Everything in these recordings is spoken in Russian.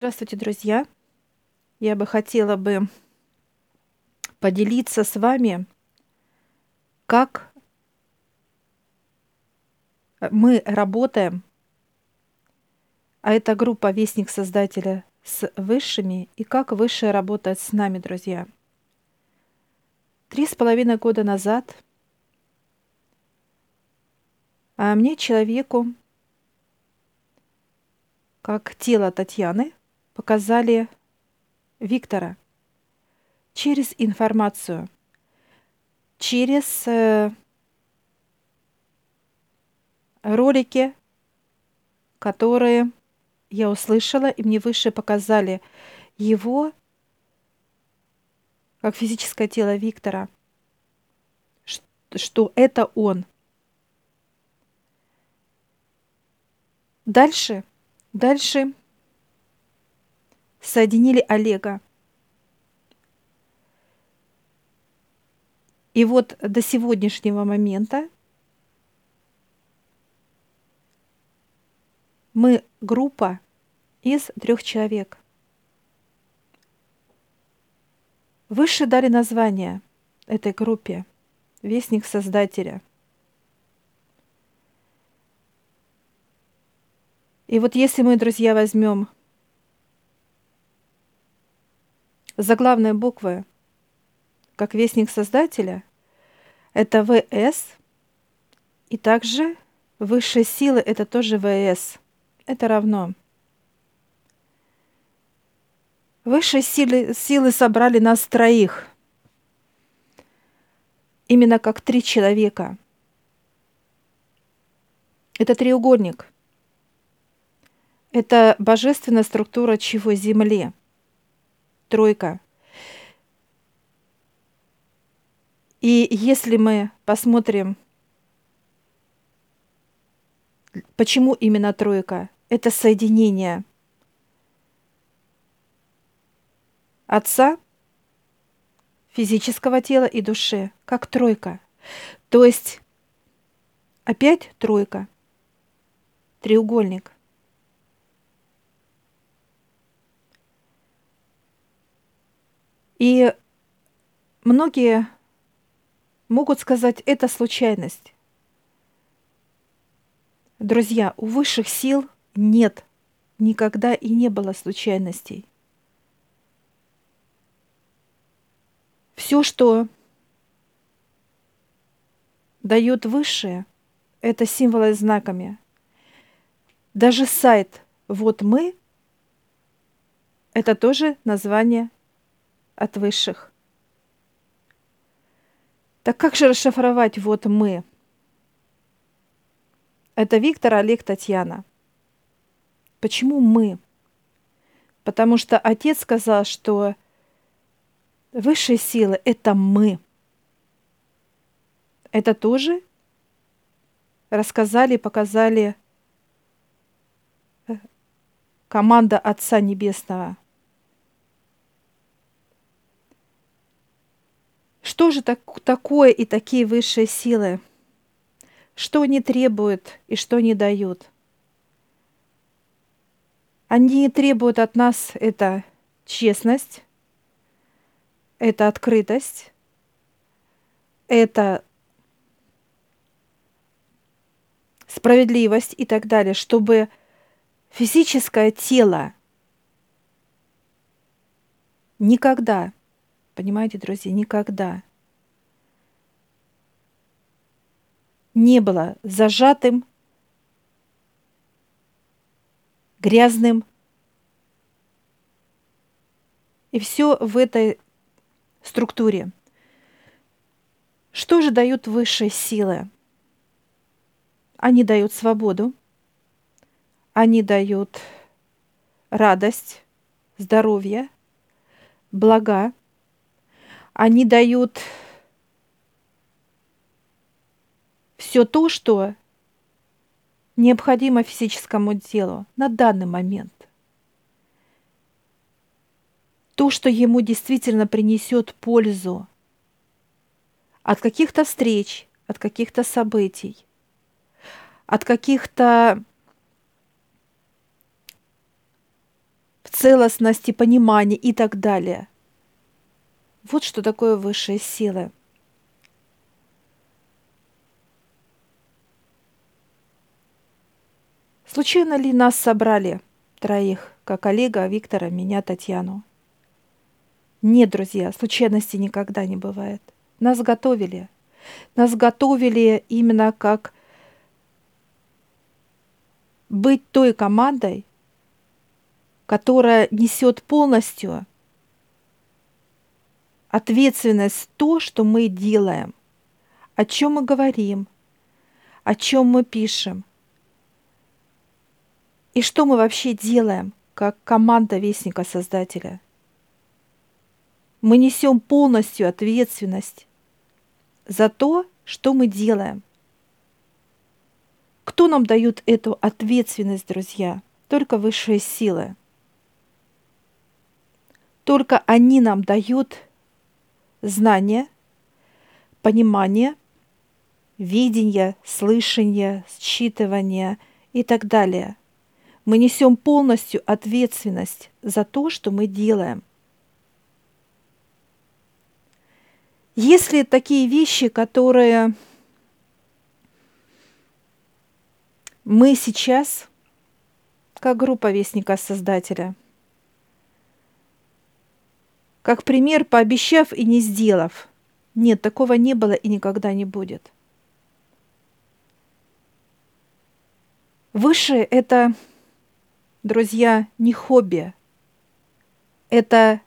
Здравствуйте, друзья! Я бы хотела бы поделиться с вами, как мы работаем, а это группа «Вестник Создателя» с высшими, и как высшие работает с нами, друзья. Три с половиной года назад а мне, человеку, как тело Татьяны, показали Виктора через информацию, через э, ролики, которые я услышала, и мне выше показали его как физическое тело Виктора, что это он. Дальше, дальше соединили Олега. И вот до сегодняшнего момента мы группа из трех человек. Выше дали название этой группе «Вестник Создателя». И вот если мы, друзья, возьмем заглавные буквы, как вестник Создателя, это ВС, и также высшие силы это тоже ВС. Это равно. Высшие силы, силы собрали нас троих. Именно как три человека. Это треугольник. Это божественная структура чего Земли – тройка. И если мы посмотрим, почему именно тройка, это соединение отца, физического тела и души, как тройка. То есть опять тройка, треугольник. И многие могут сказать, это случайность. Друзья, у высших сил нет, никогда и не было случайностей. Все, что дает высшее, это символы знаками. Даже сайт «Вот мы» – это тоже название от высших. Так как же расшифровать «вот мы»? Это Виктор, Олег, Татьяна. Почему мы? Потому что отец сказал, что высшие силы – это мы. Это тоже рассказали, показали э, команда Отца Небесного – Что же так, такое и такие высшие силы? Что они требуют и что они дают? Они требуют от нас это честность, это открытость, это справедливость и так далее, чтобы физическое тело никогда Понимаете, друзья, никогда не было зажатым, грязным. И все в этой структуре. Что же дают высшие силы? Они дают свободу, они дают радость, здоровье, блага, они дают все то, что необходимо физическому телу на данный момент. То, что ему действительно принесет пользу от каких-то встреч, от каких-то событий, от каких-то целостности, понимании и так далее. Вот что такое высшие силы. Случайно ли нас собрали, троих, как Олега, Виктора, меня, Татьяну? Нет, друзья, случайности никогда не бывает. Нас готовили. Нас готовили именно как быть той командой, которая несет полностью ответственность то, что мы делаем, о чем мы говорим, о чем мы пишем, и что мы вообще делаем, как команда Вестника Создателя. Мы несем полностью ответственность за то, что мы делаем. Кто нам дает эту ответственность, друзья? Только высшие силы. Только они нам дают знания, понимание, видение, слышание, считывание и так далее. Мы несем полностью ответственность за то, что мы делаем. Если такие вещи, которые мы сейчас, как группа Вестника Создателя – как пример, пообещав и не сделав. Нет, такого не было и никогда не будет. Высшее – это, друзья, не хобби. Это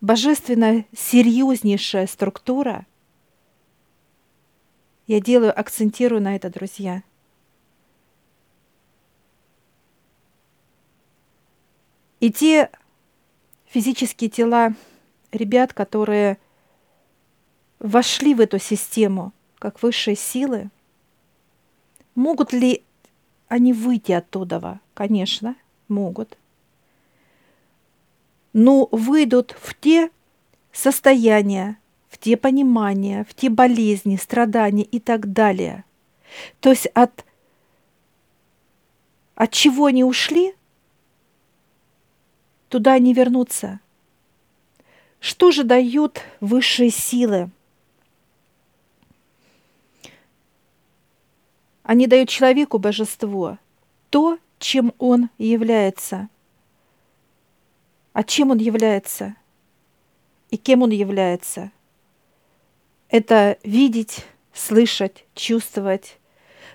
божественная, серьезнейшая структура. Я делаю, акцентирую на это, друзья. И те физические тела ребят, которые вошли в эту систему как высшие силы, могут ли они выйти оттуда? Конечно, могут. Но выйдут в те состояния, в те понимания, в те болезни, страдания и так далее. То есть от, от чего они ушли – туда не вернуться. Что же дают высшие силы? Они дают человеку божество, то, чем он является. А чем он является? И кем он является? Это видеть, слышать, чувствовать,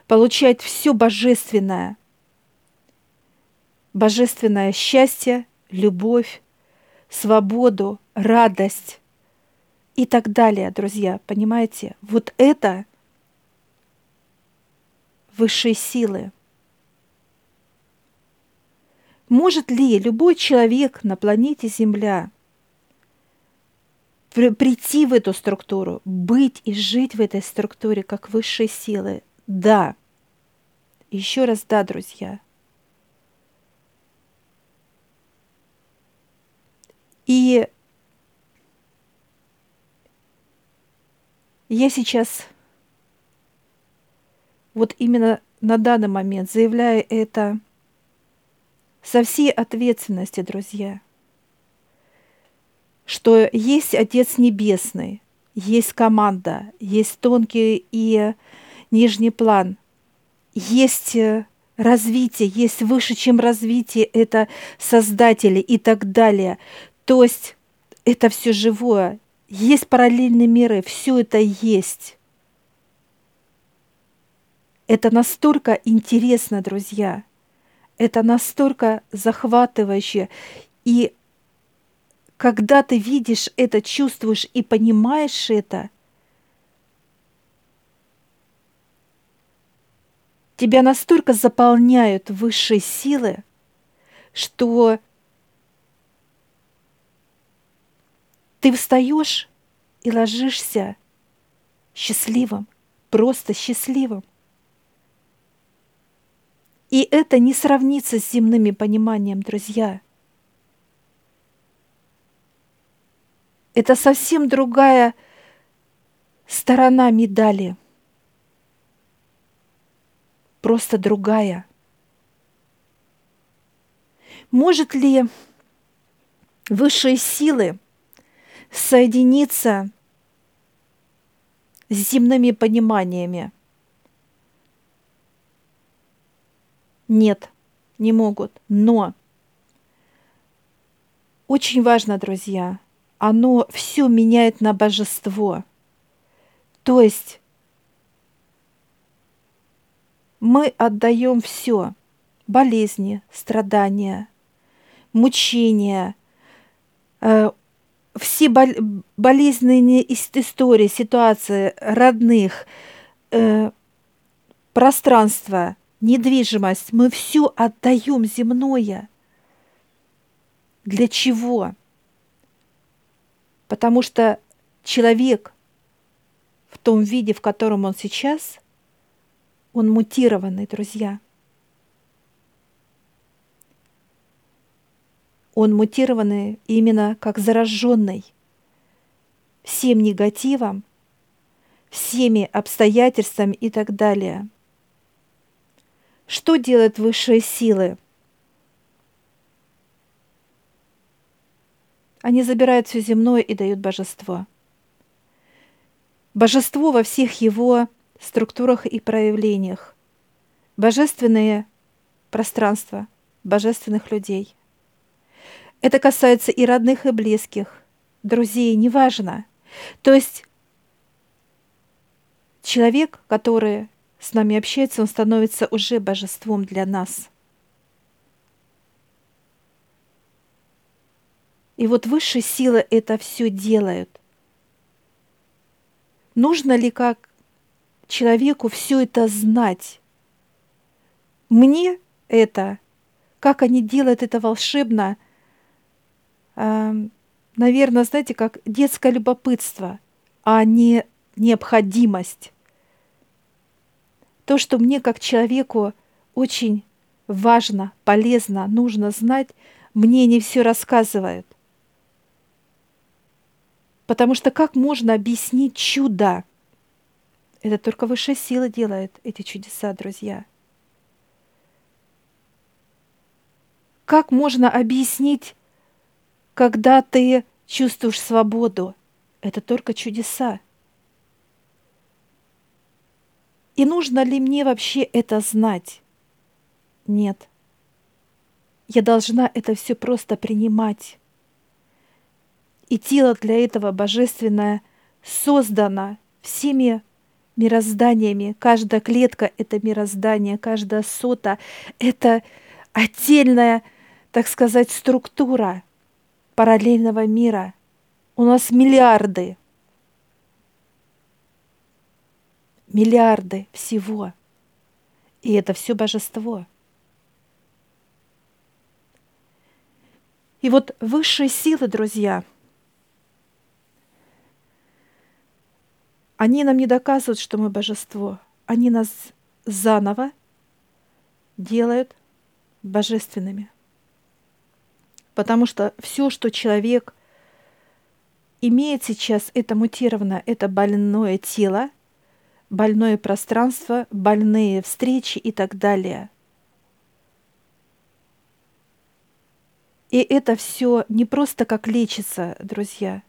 получать все божественное. Божественное счастье, любовь, свободу, радость и так далее, друзья. Понимаете? Вот это высшие силы. Может ли любой человек на планете Земля прийти в эту структуру, быть и жить в этой структуре как высшие силы? Да. Еще раз да, друзья – И я сейчас вот именно на данный момент заявляю это со всей ответственностью, друзья, что есть Отец Небесный, есть команда, есть тонкий и нижний план, есть развитие, есть выше, чем развитие, это создатели и так далее. То есть это все живое. Есть параллельные миры, все это есть. Это настолько интересно, друзья. Это настолько захватывающе. И когда ты видишь это, чувствуешь и понимаешь это, тебя настолько заполняют высшие силы, что Ты встаешь и ложишься счастливым, просто счастливым. И это не сравнится с земными пониманием, друзья. Это совсем другая сторона медали. Просто другая. Может ли высшие силы соединиться с земными пониманиями? Нет, не могут. Но очень важно, друзья, оно все меняет на божество. То есть мы отдаем все болезни, страдания, мучения, э, все бол- болезненные истории, ситуации родных, э, пространство, недвижимость, мы все отдаем земное. Для чего? Потому что человек в том виде, в котором он сейчас, он мутированный, друзья. Он мутированный именно как зараженный всем негативом, всеми обстоятельствами и так далее. Что делают высшие силы? Они забирают все земное и дают божество. Божество во всех его структурах и проявлениях. Божественные пространства, божественных людей. Это касается и родных, и близких, друзей, неважно. То есть человек, который с нами общается, он становится уже божеством для нас. И вот высшие силы это все делают. Нужно ли как человеку все это знать? Мне это, как они делают это волшебно, наверное, знаете, как детское любопытство, а не необходимость. То, что мне как человеку очень важно, полезно, нужно знать, мне не все рассказывают – Потому что как можно объяснить чудо? Это только высшая сила делает эти чудеса, друзья. Как можно объяснить, когда ты чувствуешь свободу? Это только чудеса. И нужно ли мне вообще это знать? Нет. Я должна это все просто принимать. И тело для этого божественное создано всеми мирозданиями. Каждая клетка — это мироздание, каждая сота — это отдельная, так сказать, структура параллельного мира. У нас миллиарды, миллиарды всего. И это все божество. И вот высшие силы, друзья — Они нам не доказывают, что мы божество. Они нас заново делают божественными. Потому что все, что человек имеет сейчас, это мутировано, это больное тело, больное пространство, больные встречи и так далее. И это все не просто как лечится, друзья.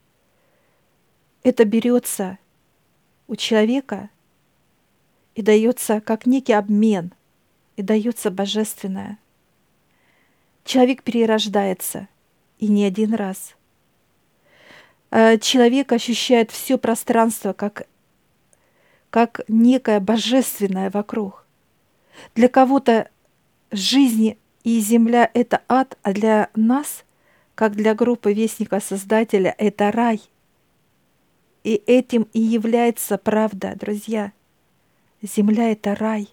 Это берется у человека и дается как некий обмен, и дается божественное. Человек перерождается, и не один раз. А человек ощущает все пространство как, как некое божественное вокруг. Для кого-то жизнь и земля — это ад, а для нас, как для группы Вестника Создателя, это рай — и этим и является правда, друзья. Земля — это рай.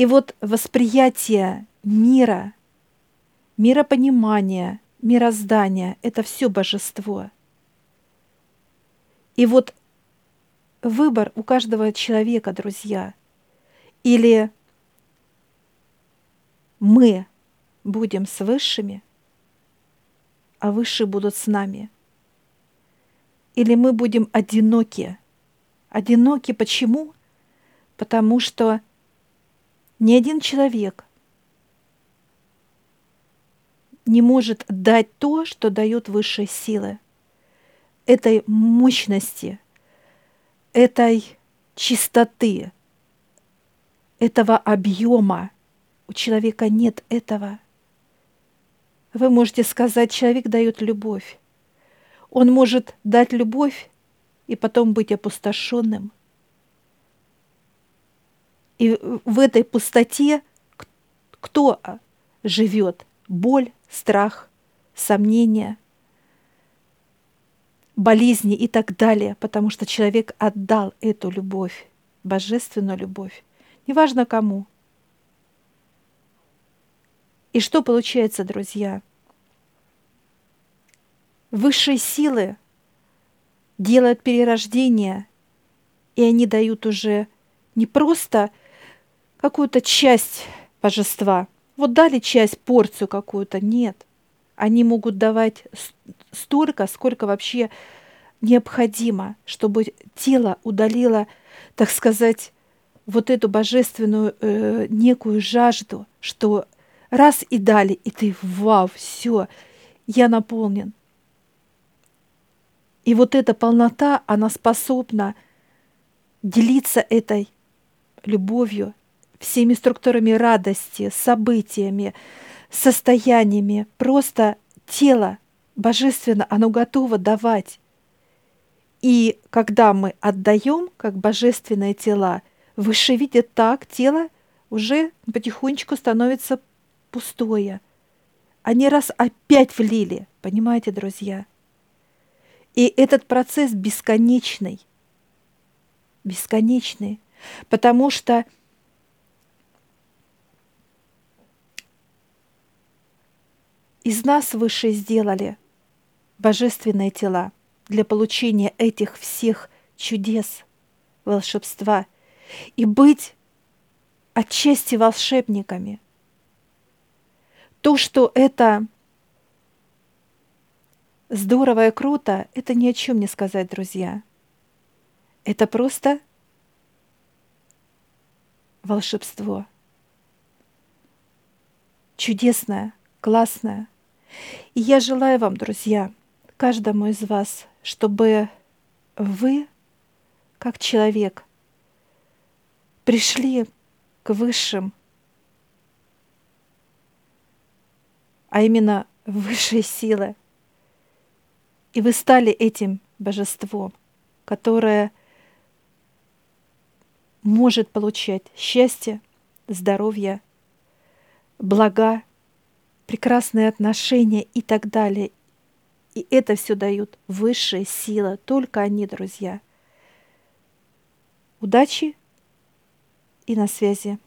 И вот восприятие мира, миропонимание, мироздания — это все божество. И вот выбор у каждого человека, друзья, или мы будем с высшими, а высшие будут с нами — или мы будем одиноки. Одиноки почему? Потому что ни один человек не может дать то, что дают высшие силы. Этой мощности, этой чистоты, этого объема. У человека нет этого. Вы можете сказать, человек дает любовь. Он может дать любовь и потом быть опустошенным. И в этой пустоте кто живет? Боль, страх, сомнения, болезни и так далее, потому что человек отдал эту любовь, божественную любовь, неважно кому. И что получается, друзья? Высшие силы делают перерождение, и они дают уже не просто какую-то часть божества. Вот дали часть, порцию какую-то. Нет. Они могут давать столько, сколько вообще необходимо, чтобы тело удалило, так сказать, вот эту божественную э, некую жажду, что раз и дали, и ты, вау, все, я наполнен. И вот эта полнота, она способна делиться этой любовью, всеми структурами радости, событиями, состояниями. Просто тело божественно, оно готово давать. И когда мы отдаем, как божественные тела, выше видят так, тело уже потихонечку становится пустое. Они раз опять влили, понимаете, друзья? И этот процесс бесконечный. Бесконечный. Потому что из нас выше сделали божественные тела для получения этих всех чудес, волшебства и быть отчасти волшебниками. То, что это здорово и круто, это ни о чем не сказать, друзья. Это просто волшебство. Чудесное, классное. И я желаю вам, друзья, каждому из вас, чтобы вы, как человек, пришли к высшим, а именно высшей силы, и вы стали этим божеством, которое может получать счастье, здоровье, блага, прекрасные отношения и так далее. И это все дают высшие силы, только они, друзья. Удачи и на связи.